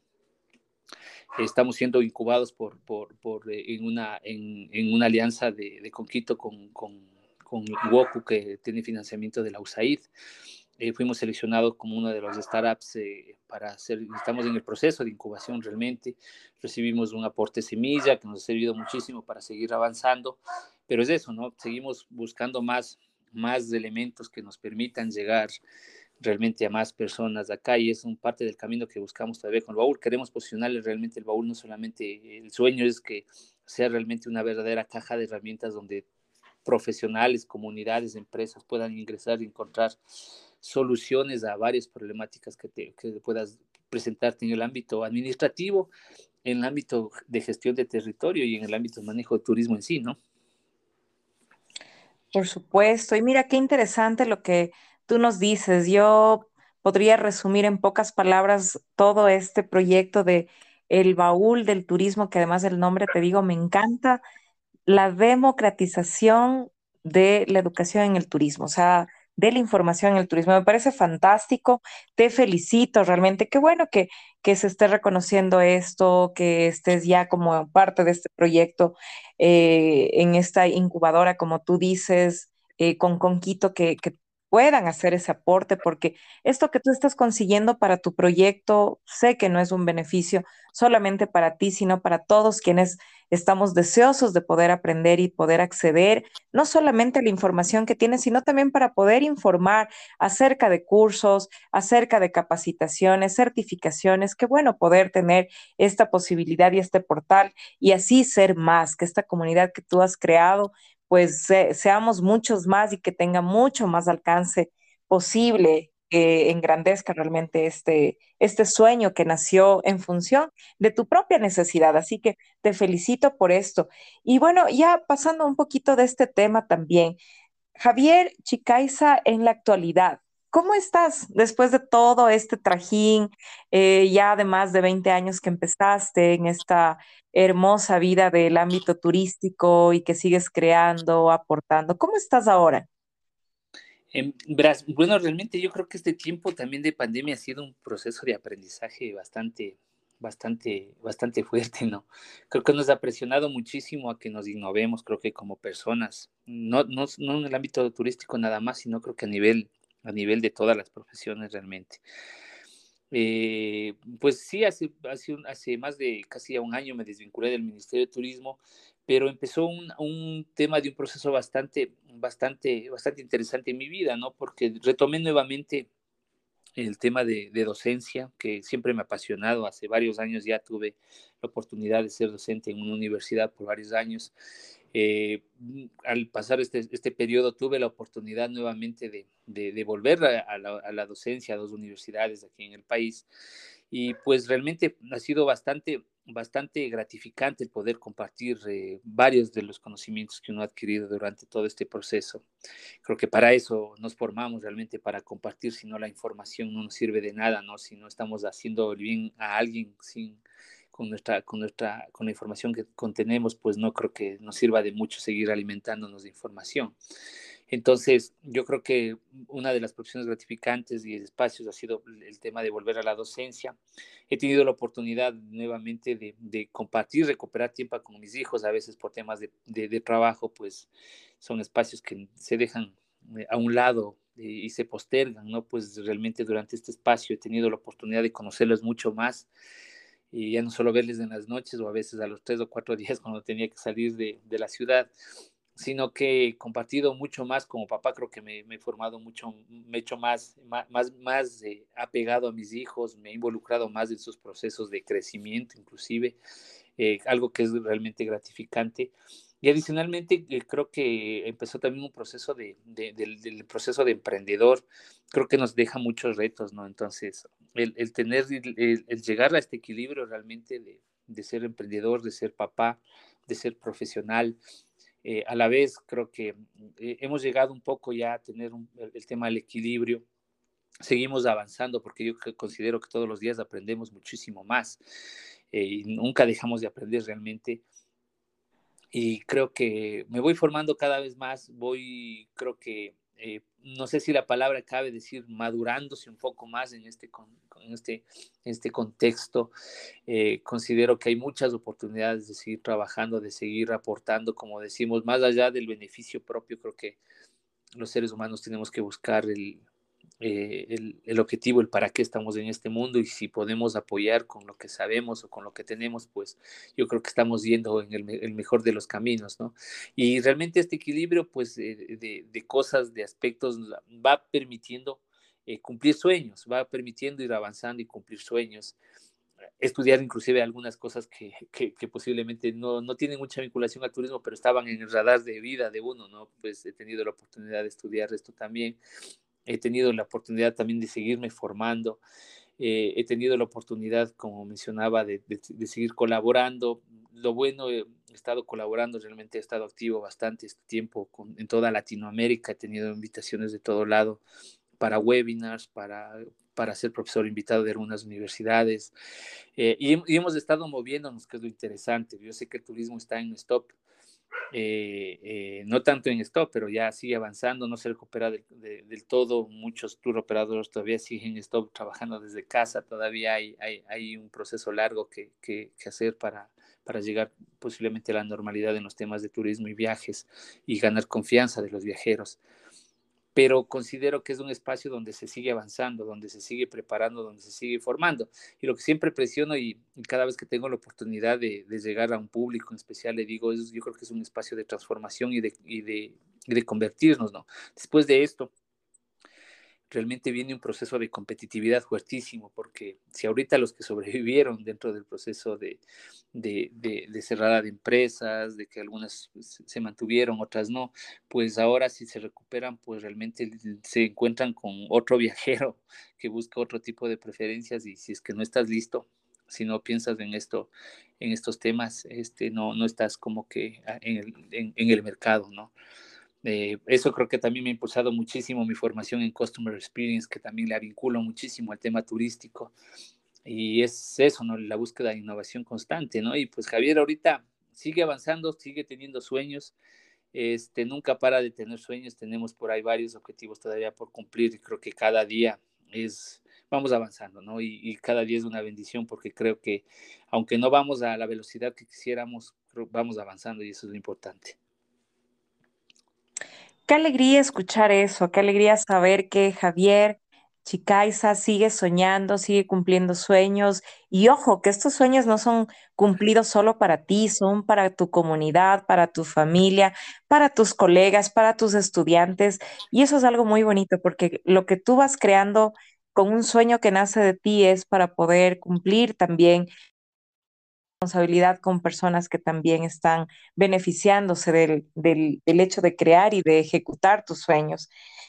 Estamos siendo incubados por, por, por eh, en, una, en, en, una alianza de, de Conquito con, con, con Woku, que tiene financiamiento de la USAID. Eh, fuimos seleccionados como uno de los startups eh, para hacer, estamos en el proceso de incubación realmente, recibimos un aporte semilla que nos ha servido muchísimo para seguir avanzando, pero es eso, ¿no? Seguimos buscando más, más elementos que nos permitan llegar realmente a más personas acá y es un parte del camino que buscamos todavía con el baúl. Queremos posicionarle realmente el baúl, no solamente el sueño es que sea realmente una verdadera caja de herramientas donde profesionales, comunidades, empresas puedan ingresar y encontrar soluciones a varias problemáticas que, te, que puedas presentarte en el ámbito administrativo, en el ámbito de gestión de territorio y en el ámbito de manejo de turismo en sí, ¿no? Por supuesto. Y mira qué interesante lo que tú nos dices. Yo podría resumir en pocas palabras todo este proyecto de el baúl del turismo, que además el nombre, te digo, me encanta, la democratización de la educación en el turismo, o sea, de la información en el turismo. Me parece fantástico, te felicito realmente, qué bueno que, que se esté reconociendo esto, que estés ya como parte de este proyecto eh, en esta incubadora, como tú dices, eh, con Conquito, que, que puedan hacer ese aporte, porque esto que tú estás consiguiendo para tu proyecto, sé que no es un beneficio solamente para ti, sino para todos quienes estamos deseosos de poder aprender y poder acceder, no solamente a la información que tienes, sino también para poder informar acerca de cursos, acerca de capacitaciones, certificaciones. Qué bueno poder tener esta posibilidad y este portal y así ser más, que esta comunidad que tú has creado pues seamos muchos más y que tenga mucho más alcance posible, que engrandezca realmente este, este sueño que nació en función de tu propia necesidad. Así que te felicito por esto. Y bueno, ya pasando un poquito de este tema también, Javier Chicaiza en la actualidad, ¿Cómo estás después de todo este trajín, eh, ya de más de 20 años que empezaste en esta hermosa vida del ámbito turístico y que sigues creando, aportando? ¿Cómo estás ahora? bueno, realmente yo creo que este tiempo también de pandemia ha sido un proceso de aprendizaje bastante, bastante, bastante fuerte, ¿no? Creo que nos ha presionado muchísimo a que nos innovemos, creo que como personas, no, no en el ámbito turístico nada más, sino creo que a nivel a nivel de todas las profesiones realmente. Eh, pues sí, hace, hace, hace, más de casi un año me desvinculé del Ministerio de Turismo, pero empezó un, un, tema de un proceso bastante, bastante, bastante interesante en mi vida, ¿no? Porque retomé nuevamente el tema de, de, docencia, que siempre me ha apasionado. Hace varios años ya tuve la oportunidad de ser docente en una universidad por varios años eh, mm, al pasar este, este periodo tuve la oportunidad nuevamente de, de, volver a, la, docencia a dos universidades aquí en el país Y pues realmente ha sido bastante, bastante gratificante el poder compartir eh, varios de los conocimientos que uno ha adquirido durante todo este proceso. Creo que para eso nos formamos realmente, para compartir, si no la información no nos sirve de nada, ¿no? Si no estamos haciendo bien a alguien sin, con nuestra, con nuestra, con la información que contenemos, pues no creo que nos sirva de mucho seguir alimentándonos de información. Entonces, yo creo que una de las profesiones gratificantes y espacios ha sido el tema de volver a la docencia. He tenido la oportunidad nuevamente de, de compartir, recuperar tiempo con mis hijos, a veces por temas de, de, trabajo, pues son espacios que se dejan eh, a un lado y se postergan, ¿no? Pues realmente durante este espacio he tenido la oportunidad de conocerlos mucho más y ya no solo verles en las noches o a veces a los tres o cuatro días cuando tenía que salir de, de la ciudad, sino que he compartido mucho más como papá, creo que me, me he formado mucho, me he hecho más, más, más eh, apegado a mis hijos, me he involucrado más en sus procesos de crecimiento inclusive, eh, algo que es realmente gratificante. Y adicionalmente, eh, creo que empezó también un proceso de, de, del, proceso de emprendedor, creo que nos deja muchos retos, ¿no? Entonces, el, el tener, el, llegar a este equilibrio realmente de, ser emprendedor, de ser papá, de ser profesional, eh, a la vez creo que eh, hemos llegado un poco ya a tener el, tema del equilibrio. Seguimos avanzando porque yo considero que todos los días aprendemos muchísimo más eh, y nunca dejamos de aprender realmente y creo que me voy formando cada vez más, voy, creo que, eh, no sé si la palabra cabe decir, madurándose un poco más en este, con, en este, este contexto. Eh, considero que hay muchas oportunidades de seguir trabajando, de seguir aportando, como decimos, más allá del beneficio propio, creo que los seres humanos tenemos que buscar el, eh, el, el, objetivo, el para qué estamos en este mundo y si podemos apoyar con lo que sabemos o con lo que tenemos, pues yo creo que estamos yendo en el, el mejor de los caminos, ¿no? Y realmente este equilibrio, pues, de, de, de cosas, de aspectos, va permitiendo eh, cumplir sueños, va permitiendo ir avanzando y cumplir sueños estudiar inclusive algunas cosas que, que, que posiblemente no, no, tienen mucha vinculación al turismo, pero estaban en el radar de vida de uno, ¿no? Pues he tenido la oportunidad de estudiar esto también he tenido la oportunidad también de seguirme formando, eh, he tenido la oportunidad, como mencionaba, de, seguir colaborando. Lo bueno, he estado colaborando, realmente he estado activo bastante este tiempo con, en toda Latinoamérica, he tenido invitaciones de todo lado para webinars, para, para ser profesor invitado de algunas universidades, eh, y, y, hemos estado moviéndonos, que es lo interesante. Yo sé que el turismo está en stop, eh, eh, no tanto en stop, pero ya sigue avanzando, no se recupera de, de, del todo. Muchos tour operadores todavía siguen en stop trabajando desde casa, todavía hay, hay, hay un proceso largo que, que, que, hacer para, para llegar posiblemente a la normalidad en los temas de turismo y viajes y ganar confianza de los viajeros pero considero que es un espacio donde se sigue avanzando, donde se sigue preparando, donde se sigue formando. Y lo que siempre presiono y, cada vez que tengo la oportunidad de, llegar a un público en especial, le digo, es, yo creo que es un espacio de transformación y de convertirnos, ¿no? Después de esto, realmente viene un proceso de competitividad fuertísimo, porque si ahorita los que sobrevivieron dentro del proceso de, de, de, cerrada de empresas, de que algunas se mantuvieron, otras no, pues ahora si se recuperan, pues realmente se encuentran con otro viajero que busca otro tipo de preferencias y si es que no estás listo, si no piensas en esto, en estos temas, este, no, no estás como que en el, en el mercado, ¿no? Eh, eso creo que también me ha impulsado muchísimo mi formación en Customer Experience, que también la vinculo muchísimo al tema turístico. Y es eso, ¿no? La búsqueda de innovación constante, ¿no? Y pues Javier ahorita sigue avanzando, sigue teniendo sueños, este, nunca para de tener sueños, tenemos por ahí varios objetivos todavía por cumplir y creo que cada día es, vamos avanzando, ¿no? Y, y cada día es una bendición porque creo que aunque no vamos a la velocidad que quisiéramos, vamos avanzando y eso es lo importante. Qué alegría escuchar eso, qué alegría saber que Javier Chicaiza sigue soñando, sigue cumpliendo sueños. Y ojo, que estos sueños no son cumplidos solo para ti, son para tu comunidad, para tu familia, para tus colegas, para tus estudiantes. Y eso es algo muy bonito porque lo que tú vas creando con un sueño que nace de ti es para poder cumplir también responsabilidad con personas que también están beneficiándose del, del, hecho de crear y de ejecutar tus sueños.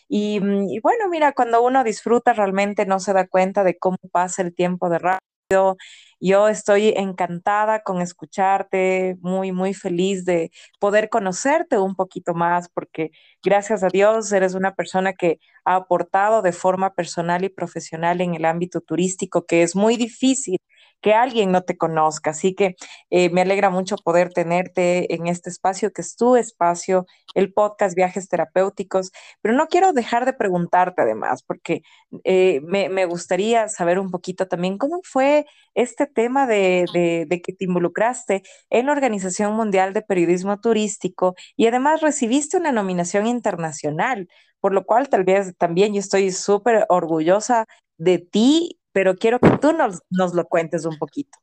Y, y, bueno, mira, cuando uno disfruta realmente no se da cuenta de cómo pasa el tiempo de rápido Yo estoy encantada con escucharte, muy, muy feliz de poder conocerte un poquito más, porque gracias a Dios eres una persona que ha aportado de forma personal y profesional en el ámbito turístico, que es muy difícil que alguien no te conozca. Así que eh, me alegra mucho poder tenerte en este espacio que es tu espacio, el podcast Viajes Terapéuticos, pero no quiero dejar de preguntarte además, porque eh, me, gustaría saber un poquito también cómo fue este tema de, de, de, que te involucraste en la Organización Mundial de Periodismo Turístico y además recibiste una nominación internacional, por lo cual tal vez también yo estoy súper orgullosa de ti pero quiero que tú nos, nos lo cuentes un poquito.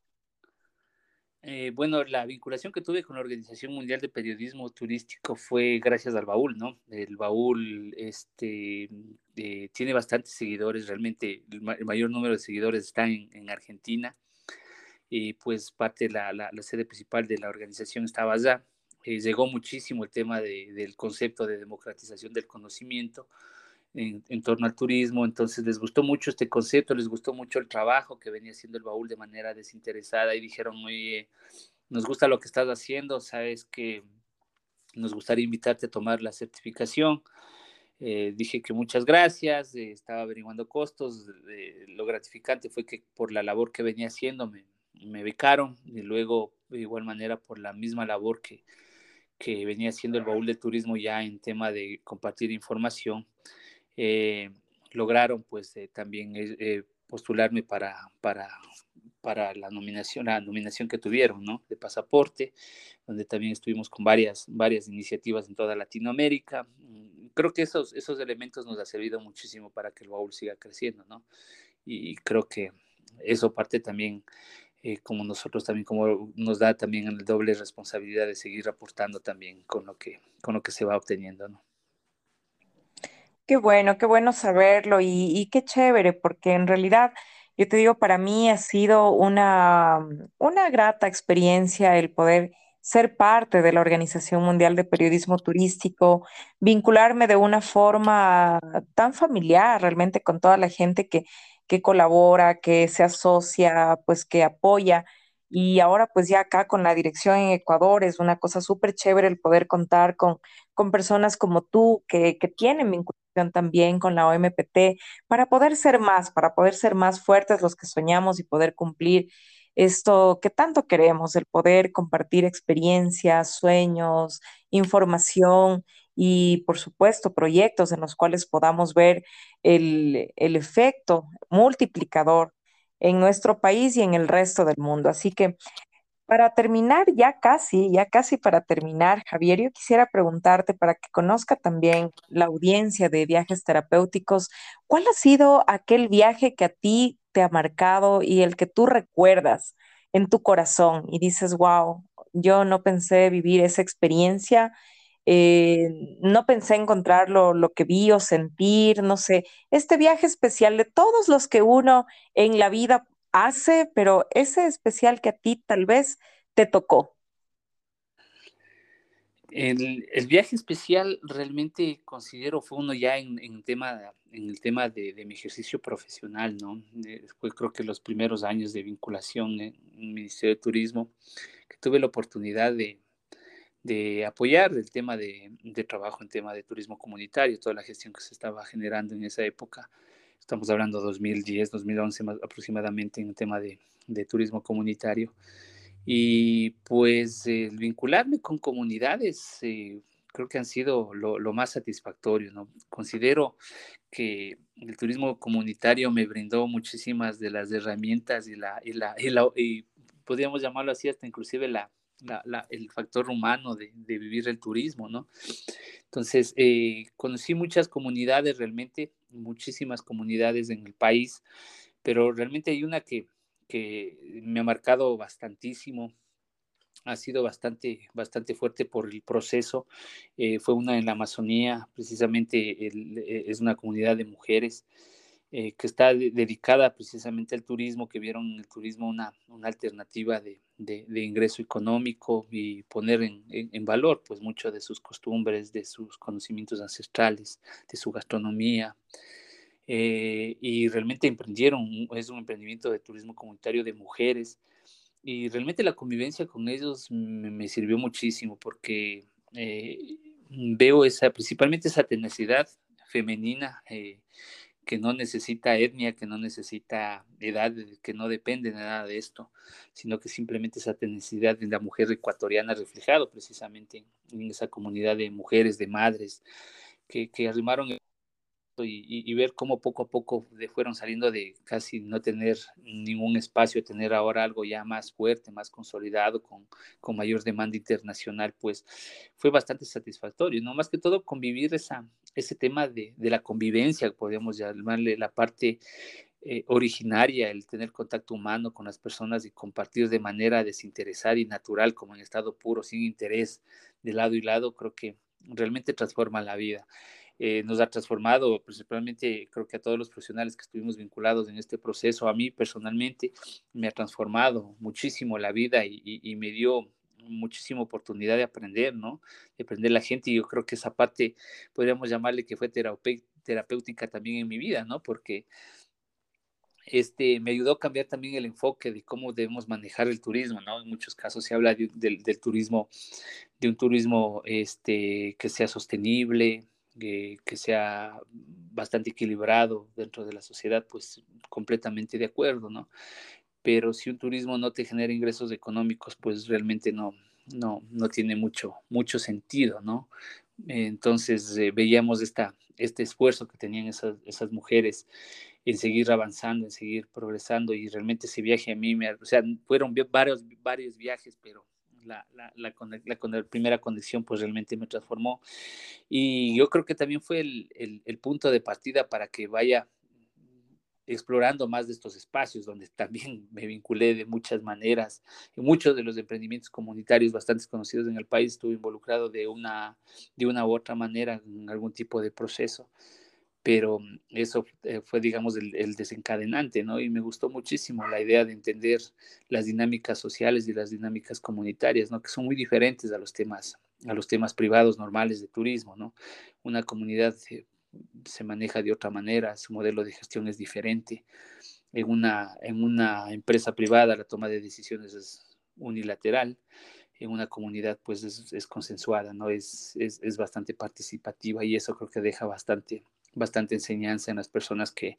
Eh, bueno, la vinculación que tuve con la Organización Mundial de Periodismo Turístico fue gracias al baúl, ¿no? El baúl este, eh, tiene bastantes seguidores, realmente el, mayor número de seguidores está en, en Argentina, y pues parte de la, la, la, sede principal de la organización estaba allá. Eh, llegó muchísimo el tema de, del concepto de democratización del conocimiento, en, torno al turismo, entonces les gustó mucho este concepto, les gustó mucho el trabajo que venía haciendo el baúl de manera desinteresada y dijeron, oye, nos gusta lo que estás haciendo, sabes que nos gustaría invitarte a tomar la certificación. Eh, dije que muchas gracias, eh, estaba averiguando costos, eh, lo gratificante fue que por la labor que venía haciendo me, me becaron y luego de igual manera por la misma labor que, que venía haciendo el baúl de turismo ya en tema de compartir información, eh, lograron pues eh, también eh, postularme para, para, para la nominación, la nominación que tuvieron, ¿no? De pasaporte, donde también estuvimos con varias, varias iniciativas en toda Latinoamérica. Mm, creo que esos, esos elementos nos ha servido muchísimo para que el baúl siga creciendo, ¿no? Y creo que eso parte también, eh, como nosotros también, como nos da también la doble responsabilidad de seguir aportando también con lo que, con lo que se va obteniendo, ¿no? Qué bueno, qué bueno saberlo y, y, qué chévere, porque en realidad, yo te digo, para mí ha sido una, una grata experiencia el poder ser parte de la Organización Mundial de Periodismo Turístico, vincularme de una forma tan familiar realmente con toda la gente que, que colabora, que se asocia, pues que apoya. Y ahora pues ya acá con la dirección en Ecuador es una cosa súper chévere el poder contar con, con personas como tú que, que tienen vinculación también con la OMPT para poder ser más, para poder ser más fuertes los que soñamos y poder cumplir esto que tanto queremos, el poder compartir experiencias, sueños, información y, por supuesto, proyectos en los cuales podamos ver el, el efecto multiplicador en nuestro país y en el resto del mundo. Así que para terminar, ya casi, ya casi para terminar, Javier, yo quisiera preguntarte para que conozca también la audiencia de viajes terapéuticos, ¿cuál ha sido aquel viaje que a ti te ha marcado y el que tú recuerdas en tu corazón y dices, wow, yo no pensé vivir esa experiencia, eh, no pensé encontrar lo, lo que vi o sentir, no sé, este viaje especial de todos los que uno en la vida hace, pero ese especial que a ti tal vez te tocó. El, el viaje especial realmente considero fue uno ya en, el tema de, mi ejercicio profesional, ¿no? Después creo que los primeros años de vinculación en el Ministerio de Turismo, que tuve la oportunidad de, de apoyar el tema de, de, trabajo en tema de turismo comunitario, toda la gestión que se estaba generando en esa época estamos hablando 2010, 2011 más aproximadamente en el tema de, de turismo comunitario. Y pues el vincularme con comunidades eh, creo que han sido lo, lo, más satisfactorio. ¿no? Considero que el turismo comunitario me brindó muchísimas de las herramientas y, la, y, la, y, la, y podríamos llamarlo así hasta inclusive la, el factor humano de, vivir el turismo, ¿no? Entonces, eh, conocí muchas comunidades realmente, muchísimas comunidades en el país, pero realmente hay una que, me ha marcado bastantísimo, ha sido bastante, bastante fuerte por el proceso. Eh, fue una en la Amazonía, precisamente eh, es una comunidad de mujeres eh, que está de, dedicada precisamente al turismo, que vieron en el turismo una, una alternativa de, de, ingreso económico y poner en, en, valor pues mucho de sus costumbres, de sus conocimientos ancestrales, de su gastronomía. eh, y realmente emprendieron, es un emprendimiento de turismo comunitario de mujeres y realmente la convivencia con ellos me, sirvió muchísimo porque eh, veo esa, principalmente esa tenacidad femenina que no necesita etnia, que no necesita edad, que no depende de nada de esto, sino que simplemente esa tenacidad de la mujer ecuatoriana reflejado precisamente en esa comunidad de mujeres, de madres, que, arrimaron y, ver cómo poco a poco fueron saliendo de casi no tener ningún espacio, tener ahora algo ya más fuerte, más consolidado, con, con mayor demanda internacional, pues fue bastante satisfactorio, ¿no? Más que todo convivir esa, ese tema de, de la convivencia, podríamos llamarle la parte eh, originaria, el tener contacto humano con las personas y compartir de manera desinteresada y natural, como en estado puro, sin interés, de lado y lado, creo que realmente transforma la vida. Eh, nos ha transformado, principalmente creo que a todos los profesionales que estuvimos vinculados en este proceso, a mí personalmente me ha transformado muchísimo la vida y, me dio muchísima oportunidad de aprender, ¿no? De aprender la gente y yo creo que esa parte podríamos llamarle que fue terapéutica también en mi vida, ¿no? Porque este, me ayudó a cambiar también el enfoque de cómo debemos manejar el turismo, ¿no? En muchos casos se habla del turismo, de un turismo este, que sea sostenible, que sea bastante equilibrado dentro de la sociedad, pues completamente de acuerdo, ¿no? Pero si un turismo no te genera ingresos económicos, pues realmente no, no, no tiene mucho, mucho sentido, ¿no? Entonces eh, veíamos esta, este esfuerzo que tenían esas, esas mujeres en seguir avanzando, en seguir progresando y realmente ese viaje a mí, me, o sea, fueron varios, varios viajes, pero la, la, la, la, primera condición pues realmente me transformó. Y yo creo que también fue el, el, punto de partida para que vaya explorando más de estos espacios donde también me vinculé de muchas maneras. En muchos de los emprendimientos comunitarios bastante conocidos en el país estuve involucrado de una, de una u otra manera en algún tipo de proceso pero eso eh, fue, digamos, el, desencadenante, ¿no? Y me gustó muchísimo la idea de entender las dinámicas sociales y las dinámicas comunitarias, ¿no? Que son muy diferentes a los temas, a los temas privados normales de turismo, ¿no? Una comunidad se maneja de otra manera, su modelo de gestión es diferente. En una, en una empresa privada la toma de decisiones es unilateral, en una comunidad pues es, consensuada, ¿no? Es, es, es bastante participativa y eso creo que deja bastante bastante enseñanza en las personas que,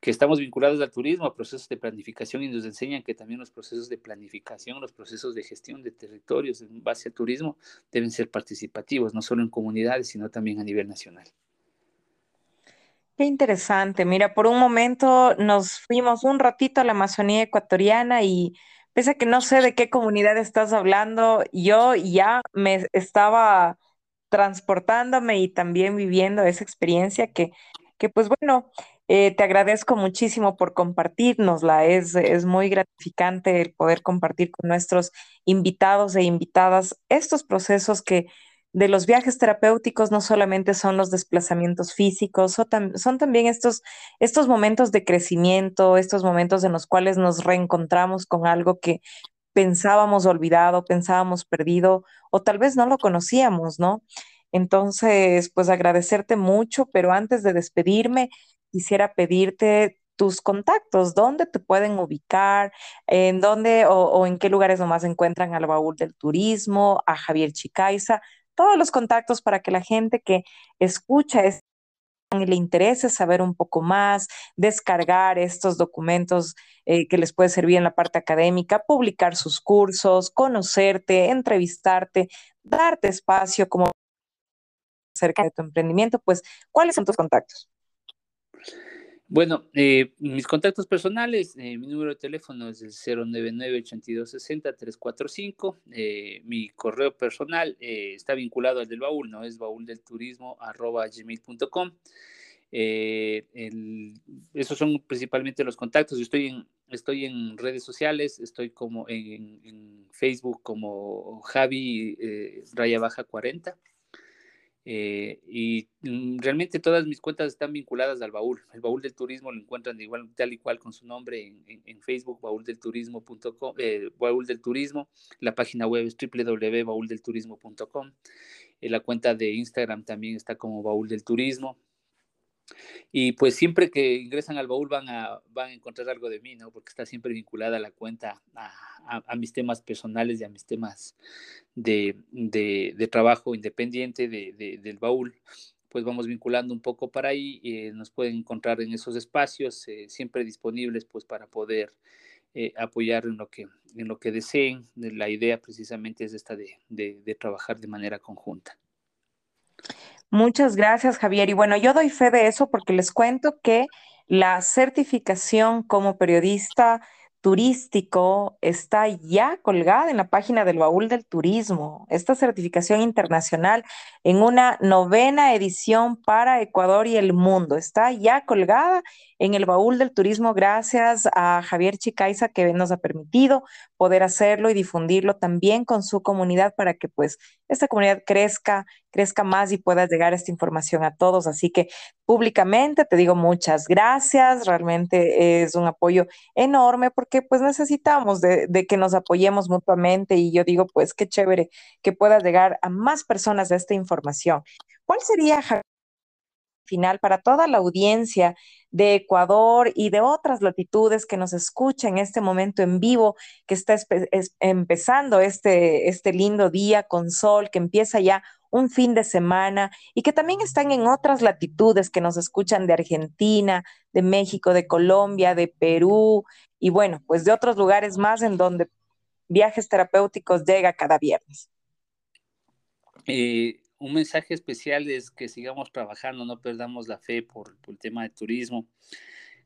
que estamos vinculados al turismo, a procesos de planificación y nos enseñan que también los procesos de planificación, los procesos de gestión de territorios en base al turismo deben ser participativos, no solo en comunidades, sino también a nivel nacional. Qué interesante. Mira, por un momento nos fuimos un ratito a la Amazonía ecuatoriana y pese a que no sé de qué comunidad estás hablando, yo ya me estaba transportándome y también viviendo esa experiencia que, que pues bueno, eh, te agradezco muchísimo por compartirnosla. Es, es muy gratificante el poder compartir con nuestros invitados e invitadas estos procesos que de los viajes terapéuticos no solamente son los desplazamientos físicos, son, son, también estos, estos momentos de crecimiento, estos momentos en los cuales nos reencontramos con algo que pensábamos olvidado, pensábamos perdido o tal vez no lo conocíamos, ¿no? Entonces, pues agradecerte mucho, pero antes de despedirme, quisiera pedirte tus contactos, dónde te pueden ubicar, en dónde o, en qué lugares nomás encuentran al baúl del turismo, a Javier Chicaiza, todos los contactos para que la gente que escucha y le interese saber un poco más, descargar estos documentos eh, que les puede servir en la parte académica, publicar sus cursos, conocerte, entrevistarte, darte espacio como acerca de tu emprendimiento, pues, ¿cuáles son tus contactos? Bueno, eh, mis contactos personales, eh, mi número de teléfono es el 099-8260-345. Eh, mi correo personal está vinculado al del baúl, ¿no? Es baúldelturismo.gmail.com. esos son principalmente los contactos. Yo estoy en, estoy en redes sociales, estoy como en, en Facebook como Javi Raya Baja 40 eh, y mm, realmente todas mis cuentas están vinculadas al baúl. El baúl del turismo lo encuentran igual, tal y cual con su nombre en, en, Facebook, baúldelturismo.com, eh, baúl del turismo. La página web es www.baúldelturismo.com. Eh, la cuenta de Instagram también está como baúl del turismo. Y pues siempre que ingresan al baúl van a, van a encontrar algo de mí, ¿no? Porque está siempre vinculada la cuenta a, mis temas personales y a mis temas de, de, trabajo independiente de, del baúl. Pues vamos vinculando un poco para ahí y nos pueden encontrar en esos espacios, eh, siempre disponibles pues para poder eh, apoyar en lo, que, en lo que deseen. La idea precisamente es esta de trabajar de manera conjunta. Muchas gracias, Javier. Y bueno, yo doy fe de eso porque les cuento que la certificación como periodista turístico está ya colgada en la página del Baúl del Turismo. Esta certificación internacional en una novena edición para Ecuador y el mundo. Está ya colgada en el Baúl del Turismo gracias a Javier Chicaiza que nos ha permitido poder hacerlo y difundirlo también con su comunidad para que pues esta comunidad crezca, crezca más y pueda llegar esta información a todos. Así que públicamente te digo muchas gracias, realmente es un apoyo enorme porque pues necesitamos de, que nos apoyemos mutuamente y yo digo pues qué chévere que pueda llegar a más personas esta información. ¿Cuál sería, final para toda la audiencia de Ecuador y de otras latitudes que nos escucha en este momento en vivo, que está empezando este, este lindo día con sol, que empieza ya un fin de semana y que también están en otras latitudes que nos escuchan de Argentina, de México, de Colombia, de Perú y bueno, pues de otros lugares más en donde viajes terapéuticos llega cada viernes. Eh, un mensaje especial es que sigamos trabajando, no perdamos la fe por, el tema de turismo.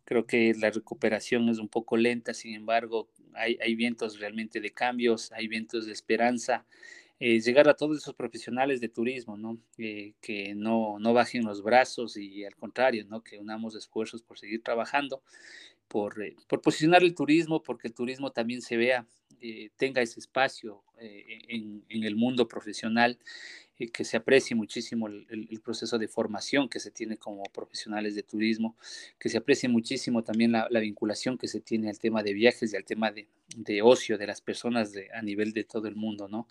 Creo que la recuperación es un poco lenta, sin embargo, hay, hay vientos realmente de cambios, hay vientos de esperanza. Eh, llegar a todos esos profesionales de turismo, ¿no? Eh, que no, no bajen los brazos y al contrario, ¿no? Que unamos esfuerzos por seguir trabajando, por, eh, por posicionar el turismo, porque el turismo también se vea, tenga ese espacio en, en, el mundo profesional que se aprecie muchísimo el, el, proceso de formación que se tiene como profesionales de turismo, que se aprecie muchísimo también la, la vinculación que se tiene al tema de viajes y al tema de, de ocio de las personas de, a nivel de todo el mundo, ¿no?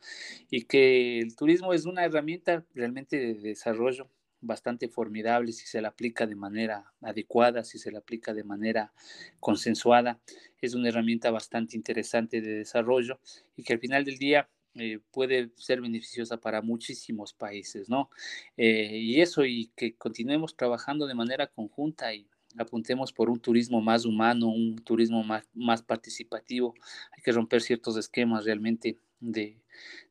Y que el turismo es una herramienta realmente de desarrollo bastante formidable si se la aplica de manera adecuada, si se la aplica de manera consensuada. Es una herramienta bastante interesante de desarrollo y que al final del día eh, puede ser beneficiosa para muchísimos países, ¿no? Eh, y eso, y que continuemos trabajando de manera conjunta y apuntemos por un turismo más humano, un turismo más, participativo. Hay que romper ciertos esquemas realmente de,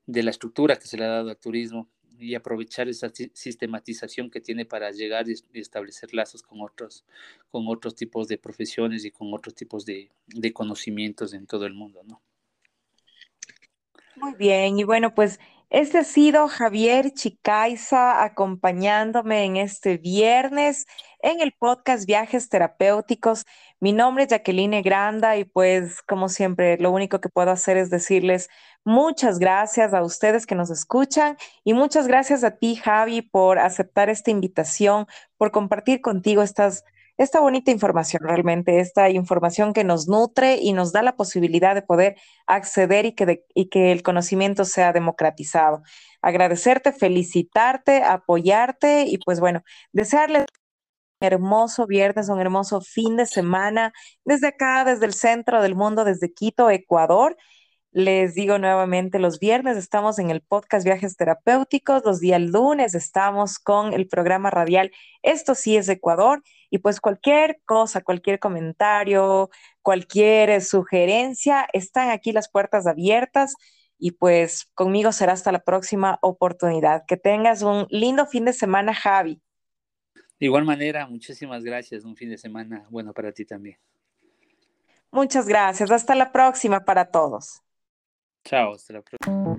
de la estructura que se le ha dado al turismo y aprovechar esa sistematización que tiene para llegar y establecer lazos con otros, con otros tipos de profesiones y con otros tipos de, de conocimientos en todo el mundo, ¿no? Muy bien, y bueno, pues este ha sido Javier Chicaiza acompañándome en este viernes en el podcast Viajes Terapéuticos. Mi nombre es Jacqueline Granda y pues como siempre lo único que puedo hacer es decirles muchas gracias a ustedes que nos escuchan y muchas gracias a ti Javi por aceptar esta invitación, por compartir contigo estas esta bonita información, realmente, esta información que nos nutre y nos da la posibilidad de poder acceder y que, y que el conocimiento sea democratizado. Agradecerte, felicitarte, apoyarte y pues bueno, desearles un hermoso viernes, un hermoso fin de semana desde acá, desde el centro del mundo, desde Quito, Ecuador. Les digo nuevamente, los viernes estamos en el podcast Viajes Terapéuticos, los días lunes estamos con el programa radial Esto sí es Ecuador y pues cualquier cosa, cualquier comentario, cualquier sugerencia, están aquí las puertas abiertas y pues conmigo será hasta la próxima oportunidad. Que tengas un lindo fin de semana, Javi. De igual manera, muchísimas gracias. Un fin de semana bueno para ti también. Muchas gracias. Hasta la próxima para todos. Chao, hasta la próxima.